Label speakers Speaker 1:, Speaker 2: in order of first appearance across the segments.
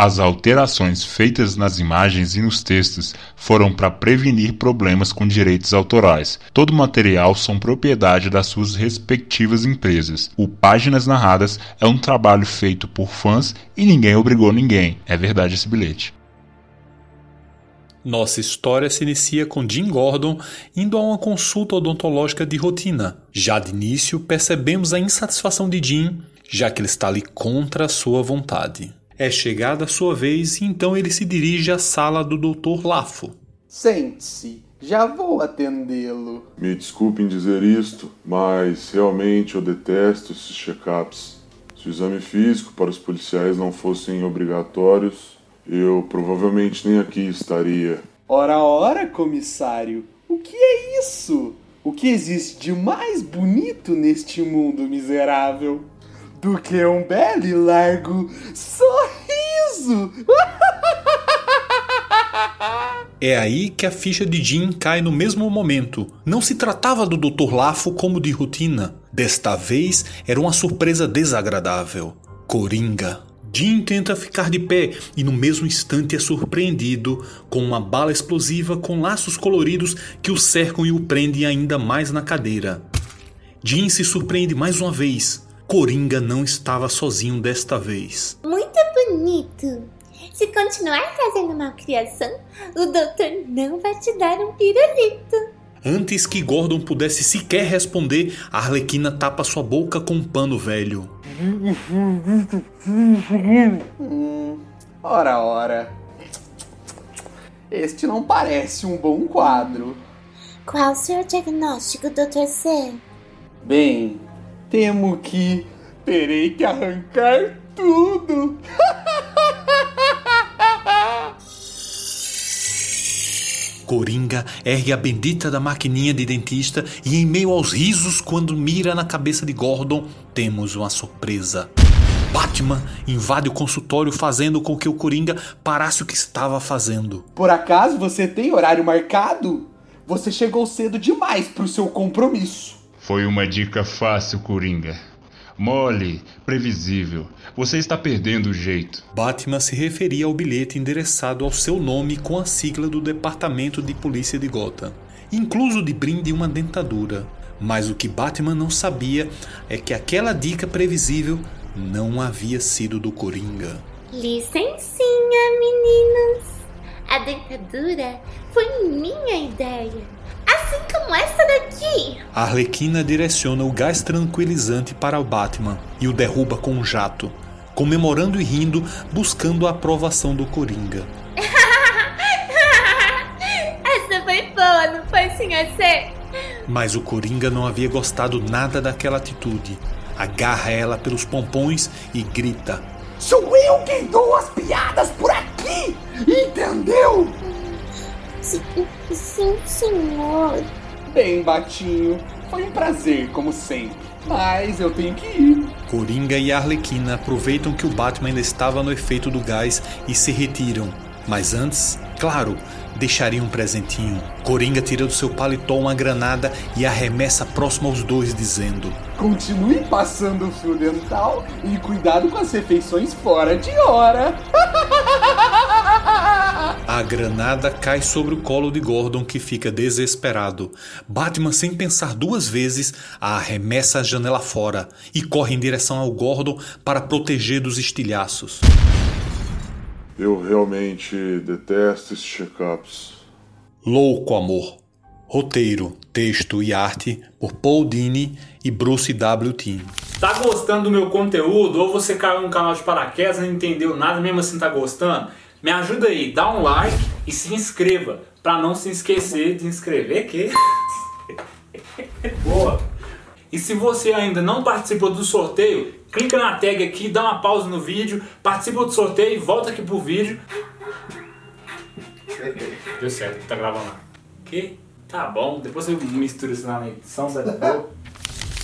Speaker 1: As alterações feitas nas imagens e nos textos foram para prevenir problemas com direitos autorais. Todo o material são propriedade das suas respectivas empresas. O Páginas Narradas é um trabalho feito por fãs e ninguém obrigou ninguém. É verdade esse bilhete.
Speaker 2: Nossa história se inicia com Jim Gordon indo a uma consulta odontológica de rotina. Já de início, percebemos a insatisfação de Jim, já que ele está ali contra a sua vontade. É chegada a sua vez e então ele se dirige à sala do Dr. Lafo.
Speaker 3: Sente-se, já vou atendê-lo.
Speaker 4: Me desculpem dizer isto, mas realmente eu detesto esses check-ups. Se o exame físico para os policiais não fossem obrigatórios, eu provavelmente nem aqui estaria.
Speaker 3: Ora, ora, comissário, o que é isso? O que existe de mais bonito neste mundo miserável? Do que um belo e largo sorriso.
Speaker 2: É aí que a ficha de Jim cai no mesmo momento. Não se tratava do Dr. Lafo como de rotina. Desta vez era uma surpresa desagradável. Coringa. Jim tenta ficar de pé e no mesmo instante é surpreendido com uma bala explosiva com laços coloridos que o cercam e o prendem ainda mais na cadeira. Jim se surpreende mais uma vez. Coringa não estava sozinho desta vez.
Speaker 5: Muito bonito. Se continuar fazendo malcriação, o doutor não vai te dar um pirulito.
Speaker 2: Antes que Gordon pudesse sequer responder, a Arlequina tapa sua boca com um pano velho.
Speaker 3: Hum, ora, ora. Este não parece um bom quadro.
Speaker 5: Qual o seu diagnóstico, Dr. C?
Speaker 3: Bem, Temo que terei que arrancar tudo.
Speaker 2: Coringa ergue a bendita da maquininha de dentista e, em meio aos risos, quando mira na cabeça de Gordon, temos uma surpresa. Batman invade o consultório fazendo com que o Coringa parasse o que estava fazendo.
Speaker 3: Por acaso você tem horário marcado? Você chegou cedo demais para o seu compromisso.
Speaker 1: Foi uma dica fácil, Coringa. Mole, previsível. Você está perdendo o jeito.
Speaker 2: Batman se referia ao bilhete endereçado ao seu nome com a sigla do Departamento de Polícia de Gotham, incluso de brinde uma dentadura. Mas o que Batman não sabia é que aquela dica previsível não havia sido do Coringa.
Speaker 5: Licencinha, meninos. A dentadura foi minha ideia como essa daqui.
Speaker 2: A Arlequina direciona o gás tranquilizante para o Batman e o derruba com um jato, comemorando e rindo, buscando a aprovação do Coringa.
Speaker 5: essa foi boa, não foi, senhor C?
Speaker 2: Mas o Coringa não havia gostado nada daquela atitude. Agarra ela pelos pompons e grita:
Speaker 3: Sou eu quem dou as piadas por aqui! Entendeu?
Speaker 5: Sim, sim, senhor.
Speaker 3: Bem, Batinho, foi um prazer, como sempre. Mas eu tenho que ir.
Speaker 2: Coringa e Arlequina aproveitam que o Batman ainda estava no efeito do gás e se retiram. Mas antes, claro, deixaria um presentinho. Coringa tira do seu paletó uma granada e arremessa próximo aos dois, dizendo:
Speaker 3: Continue passando o fio dental e cuidado com as refeições fora de hora.
Speaker 2: A granada cai sobre o colo de Gordon, que fica desesperado. Batman, sem pensar duas vezes, a arremessa a janela fora e corre em direção ao Gordon para proteger dos estilhaços.
Speaker 4: Eu realmente detesto esses check-ups.
Speaker 2: Louco Amor. Roteiro, texto e arte por Paul Dini e Bruce W. Team.
Speaker 6: Tá gostando do meu conteúdo? Ou você caiu no canal de paraquedas e não entendeu nada, mesmo assim tá gostando? Me ajuda aí, dá um like e se inscreva, para não se esquecer de inscrever que Boa. E se você ainda não participou do sorteio, clica na tag aqui, dá uma pausa no vídeo, participa do sorteio e volta aqui pro vídeo. Deu certo, tá gravando lá. Que? Tá bom, depois eu misturo isso na edição, sai da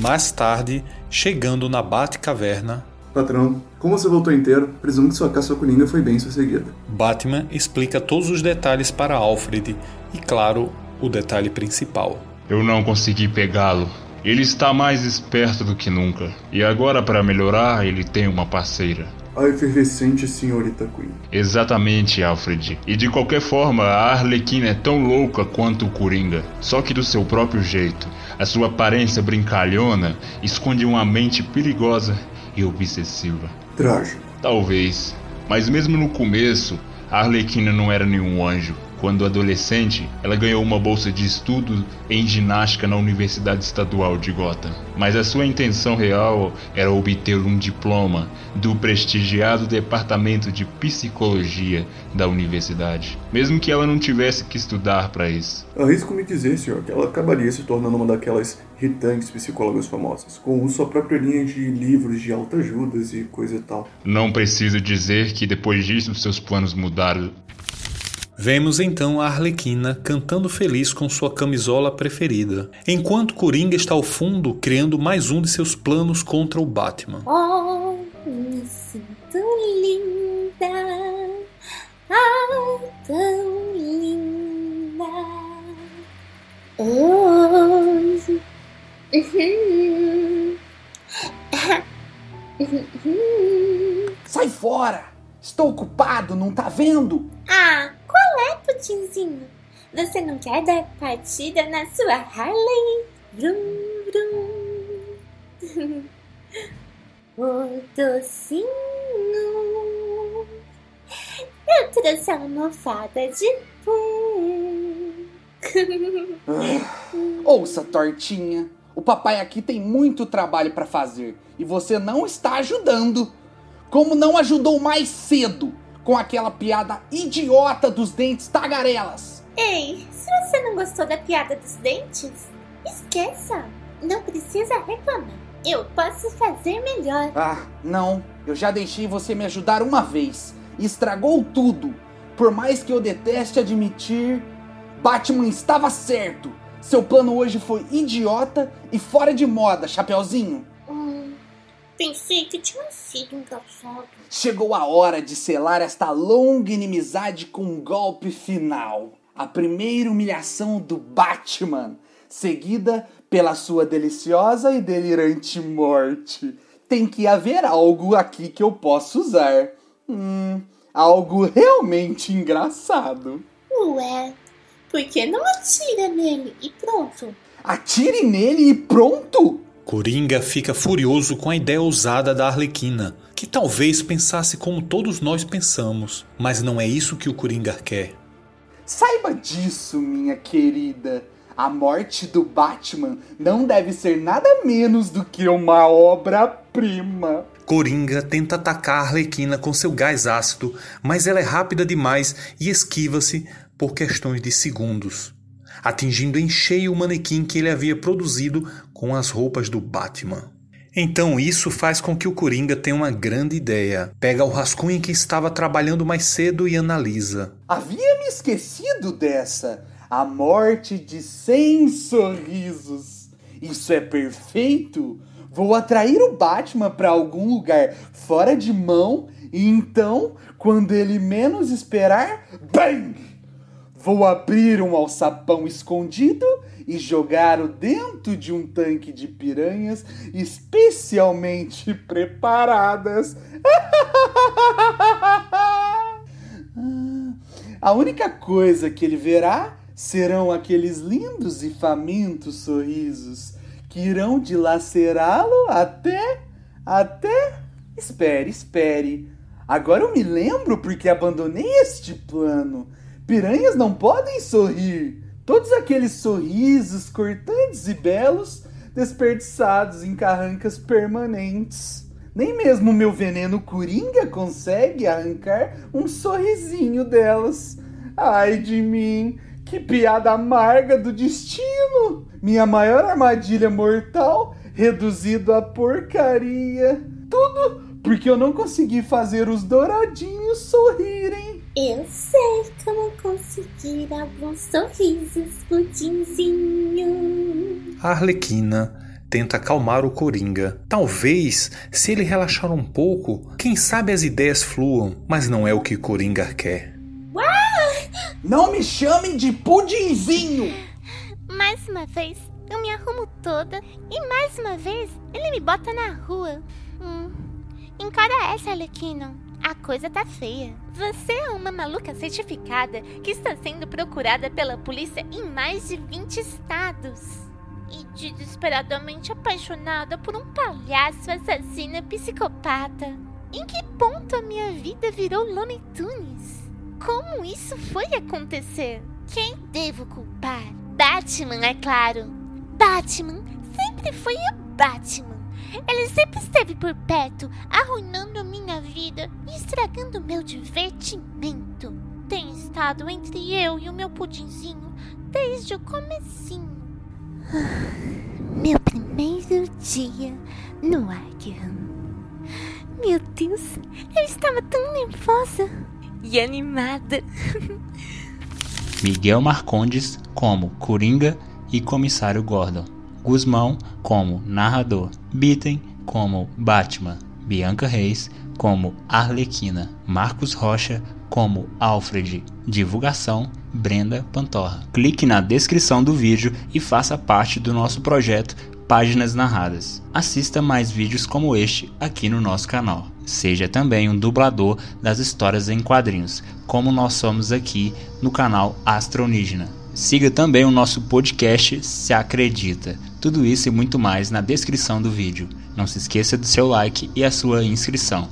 Speaker 2: Mais tarde, chegando na Bate-Caverna,
Speaker 7: Patrão, como você voltou inteiro, presumo que sua caça ao Coringa foi bem sucedida.
Speaker 2: Batman explica todos os detalhes para Alfred e, claro, o detalhe principal.
Speaker 1: Eu não consegui pegá-lo. Ele está mais esperto do que nunca. E agora, para melhorar, ele tem uma parceira.
Speaker 7: a efervescente senhorita Queen.
Speaker 1: Exatamente, Alfred. E de qualquer forma, a Arlequina é tão louca quanto o Coringa, só que do seu próprio jeito. A sua aparência brincalhona esconde uma mente perigosa e obsessiva.
Speaker 7: Trágico.
Speaker 1: Talvez. Mas mesmo no começo, a Arlequina não era nenhum anjo. Quando adolescente, ela ganhou uma bolsa de estudo em ginástica na Universidade Estadual de Gotham. Mas a sua intenção real era obter um diploma do prestigiado Departamento de Psicologia da universidade, mesmo que ela não tivesse que estudar para isso.
Speaker 7: Arrisco-me dizer, senhor, que ela acabaria se tornando uma daquelas irritantes psicólogas famosas, com sua própria linha de livros de autoajudas e coisa e tal.
Speaker 1: Não preciso dizer que depois disso seus planos mudaram
Speaker 2: Vemos então a Arlequina cantando feliz com sua camisola preferida, enquanto Coringa está ao fundo criando mais um de seus planos contra o Batman.
Speaker 5: Oh, me sinto linda, ah, tão linda. Hoje.
Speaker 3: Sai fora! Estou ocupado, não tá vendo?
Speaker 5: Ah, qual é, Putinzinho? Você não quer dar partida na sua Harley? Vrum, vrum. o docinho. Eu trouxe a almofada de pum.
Speaker 3: Ouça, tortinha. O papai aqui tem muito trabalho pra fazer e você não está ajudando. Como não ajudou mais cedo com aquela piada idiota dos dentes tagarelas.
Speaker 5: Ei, se você não gostou da piada dos dentes, esqueça. Não precisa reclamar. Eu posso fazer melhor.
Speaker 3: Ah, não. Eu já deixei você me ajudar uma vez e estragou tudo. Por mais que eu deteste admitir, Batman estava certo. Seu plano hoje foi idiota e fora de moda, Chapeuzinho.
Speaker 5: Hum, pensei que tinha sido engraçado.
Speaker 3: Chegou a hora de selar esta longa inimizade com um golpe final. A primeira humilhação do Batman, seguida pela sua deliciosa e delirante morte. Tem que haver algo aqui que eu possa usar. Hum, algo realmente engraçado.
Speaker 5: Ué, por que não atira nele e pronto?
Speaker 3: Atire nele e pronto!
Speaker 2: Coringa fica furioso com a ideia ousada da Arlequina, que talvez pensasse como todos nós pensamos, mas não é isso que o Coringa quer.
Speaker 3: Saiba disso, minha querida. A morte do Batman não deve ser nada menos do que uma obra-prima.
Speaker 2: Coringa tenta atacar a Arlequina com seu gás ácido, mas ela é rápida demais e esquiva-se por questões de segundos, atingindo em cheio o manequim que ele havia produzido com as roupas do Batman. Então isso faz com que o Coringa tenha uma grande ideia. Pega o rascunho que estava trabalhando mais cedo e analisa.
Speaker 3: Havia me esquecido dessa. A morte de 100 sorrisos. Isso é perfeito. Vou atrair o Batman para algum lugar fora de mão e então, quando ele menos esperar, bang! Vou abrir um alçapão escondido e jogá-lo dentro de um tanque de piranhas especialmente preparadas. A única coisa que ele verá serão aqueles lindos e famintos sorrisos que irão dilacerá-lo até. até. Espere, espere. Agora eu me lembro porque abandonei este plano. Piranhas não podem sorrir. Todos aqueles sorrisos cortantes e belos desperdiçados em carrancas permanentes. Nem mesmo meu veneno coringa consegue arrancar um sorrisinho delas. Ai de mim, que piada amarga do destino! Minha maior armadilha mortal reduzido a porcaria. Tudo porque eu não consegui fazer os douradinhos sorrirem.
Speaker 5: Eu sei como conseguir alguns sorrisos, pudinzinho.
Speaker 2: A Arlequina tenta acalmar o Coringa. Talvez, se ele relaxar um pouco, quem sabe as ideias fluam, mas não é o que Coringa quer.
Speaker 3: Não me chame de pudinzinho!
Speaker 8: Mais uma vez, eu me arrumo toda e mais uma vez ele me bota na rua. Hum,
Speaker 5: Encara essa, Alequino. A coisa tá feia. Você é uma maluca certificada que está sendo procurada pela polícia em mais de 20 estados. E desesperadamente apaixonada por um palhaço assassino psicopata. Em que ponto a minha vida virou Looney Tunes? Como isso foi acontecer? Quem devo culpar? Batman, é claro. Batman sempre foi o Batman. Ele sempre esteve por perto, arruinando minha vida e estragando meu divertimento. Tem estado entre eu e o meu pudinzinho desde o comecinho. Meu primeiro dia no Arkham. Meu Deus, eu estava tão nervosa e animada.
Speaker 1: Miguel Marcondes como Coringa e Comissário Gordon. Guzmão como narrador. Bitten como Batman. Bianca Reis como Arlequina. Marcos Rocha como Alfred. Divulgação Brenda Pantorra. Clique na descrição do vídeo e faça parte do nosso projeto Páginas Narradas. Assista mais vídeos como este aqui no nosso canal. Seja também um dublador das histórias em quadrinhos, como nós somos aqui no canal Astronígena. Siga também o nosso podcast Se Acredita. Tudo isso e muito mais na descrição do vídeo. Não se esqueça do seu like e a sua inscrição.